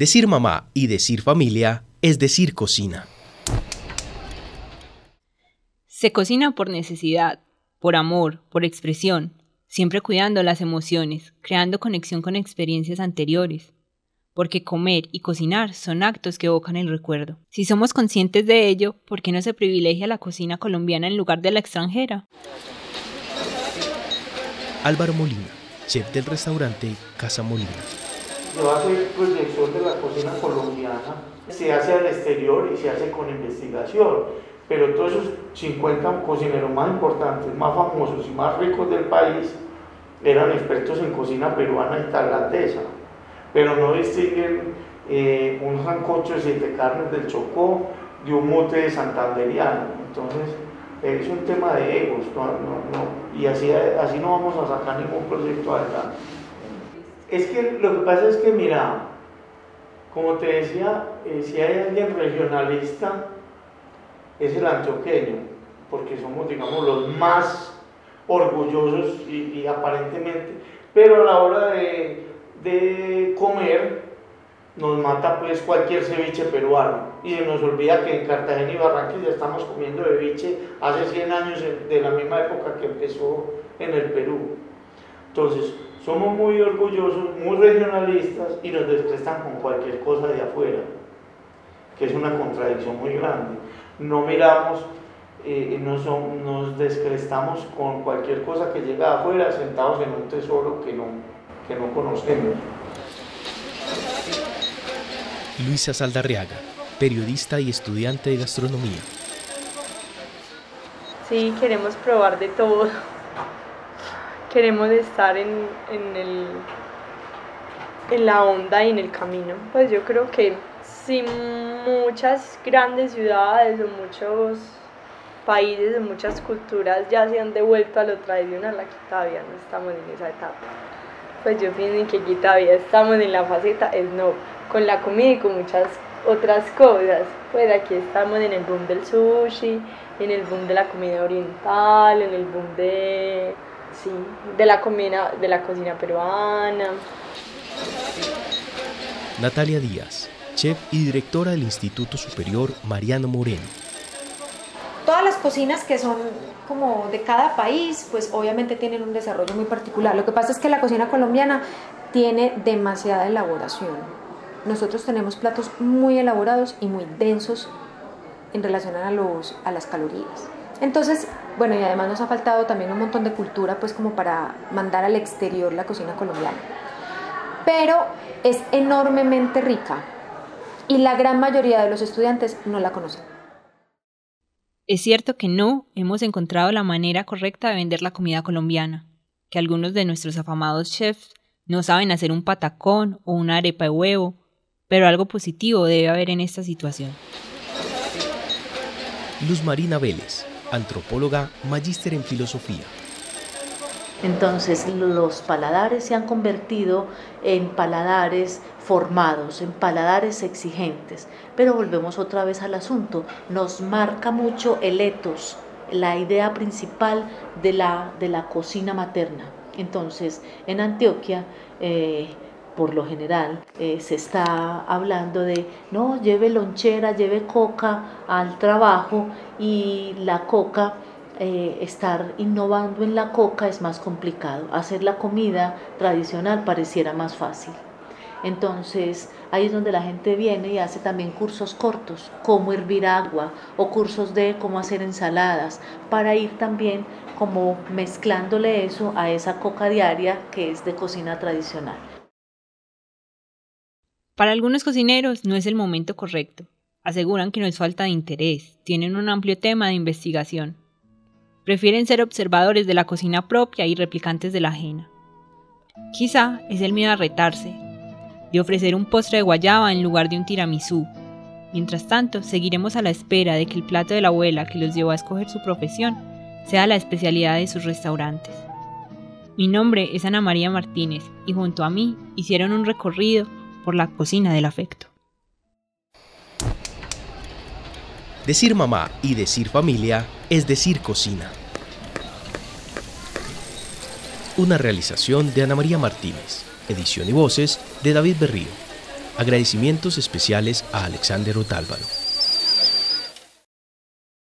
Decir mamá y decir familia es decir cocina. Se cocina por necesidad, por amor, por expresión, siempre cuidando las emociones, creando conexión con experiencias anteriores. Porque comer y cocinar son actos que evocan el recuerdo. Si somos conscientes de ello, ¿por qué no se privilegia la cocina colombiana en lugar de la extranjera? Álvaro Molina, chef del restaurante Casa Molina. A hacer proyección de la cocina colombiana, se hace al exterior y se hace con investigación, pero todos esos 50 cocineros más importantes, más famosos y más ricos del país eran expertos en cocina peruana y tailandesa, pero no distinguen eh, un sancocho de siete carnes del Chocó de un mote de santanderiano. Entonces, es un tema de egos, y así, así no vamos a sacar ningún proyecto adelante. Es que lo que pasa es que, mira, como te decía, eh, si hay alguien regionalista, es el antioqueño, porque somos, digamos, los más orgullosos y, aparentemente, pero a la hora de, comer, nos mata pues cualquier ceviche peruano y se nos olvida que en Cartagena y Barranquilla estamos comiendo ceviche hace 100 años de la misma época que empezó en el Perú. Entonces, somos muy orgullosos, muy regionalistas y nos desprestan con cualquier cosa de afuera, que es una contradicción muy grande. No miramos, eh, nos, nos descrestamos con cualquier cosa que llega de afuera, sentados en un tesoro que no, que no conocemos. Luisa Saldarriaga, periodista y estudiante de gastronomía. Sí, queremos probar de todo. Queremos estar en, el, en la onda y en el camino. Pues yo creo que si muchas grandes ciudades o muchos países o muchas culturas ya se han devuelto a lo tradicional, aquí todavía no estamos en esa etapa. Pues yo pienso que aquí todavía estamos en la faceta es no con la comida y con muchas otras cosas. Pues aquí estamos en el boom del sushi, en el boom de la comida oriental, en el boom de, sí, de, la, comida, de la cocina peruana. Natalia Díaz, chef y directora del Instituto Superior Mariano Moreno. Todas las cocinas que son como de cada país, pues obviamente tienen un desarrollo muy particular. Lo que pasa es que la cocina colombiana tiene demasiada elaboración nosotros tenemos platos muy elaborados y muy densos en relación a, los, a las calorías. Entonces, bueno, y además nos ha faltado también un montón de cultura, pues como para mandar al exterior la cocina colombiana. Pero es enormemente rica y la gran mayoría de los estudiantes no la conocen. Es cierto que no hemos encontrado la manera correcta de vender la comida colombiana, que algunos de nuestros afamados chefs no saben hacer un patacón o una arepa de huevo pero algo positivo debe haber en esta situación. Luz Marina Vélez, antropóloga, magíster en filosofía. Entonces los paladares se han convertido en paladares formados, en paladares exigentes. Pero volvemos otra vez al asunto, nos marca mucho el etos, la idea principal de la, de la cocina materna. Entonces en Antioquia eh, por lo general eh, se está hablando de no lleve lonchera, lleve coca al trabajo y la coca, eh, estar innovando en la coca es más complicado. Hacer la comida tradicional pareciera más fácil. Entonces ahí es donde la gente viene y hace también cursos cortos, cómo hervir agua o cursos de cómo hacer ensaladas, para ir también como mezclándole eso a esa coca diaria que es de cocina tradicional. Para algunos cocineros no es el momento correcto. Aseguran que no es falta de interés, tienen un amplio tema de investigación. Prefieren ser observadores de la cocina propia y replicantes de la ajena. Quizá es el miedo a retarse, de ofrecer un postre de guayaba en lugar de un tiramisú. Mientras tanto, seguiremos a la espera de que el plato de la abuela que los llevó a escoger su profesión sea la especialidad de sus restaurantes. Mi nombre es Ana María Martínez y junto a mí hicieron un recorrido por la cocina del afecto. Decir mamá y decir familia es decir cocina. Una realización de Ana María Martínez, edición y voces de David Berrío. Agradecimientos especiales a Alexander Otálvaro.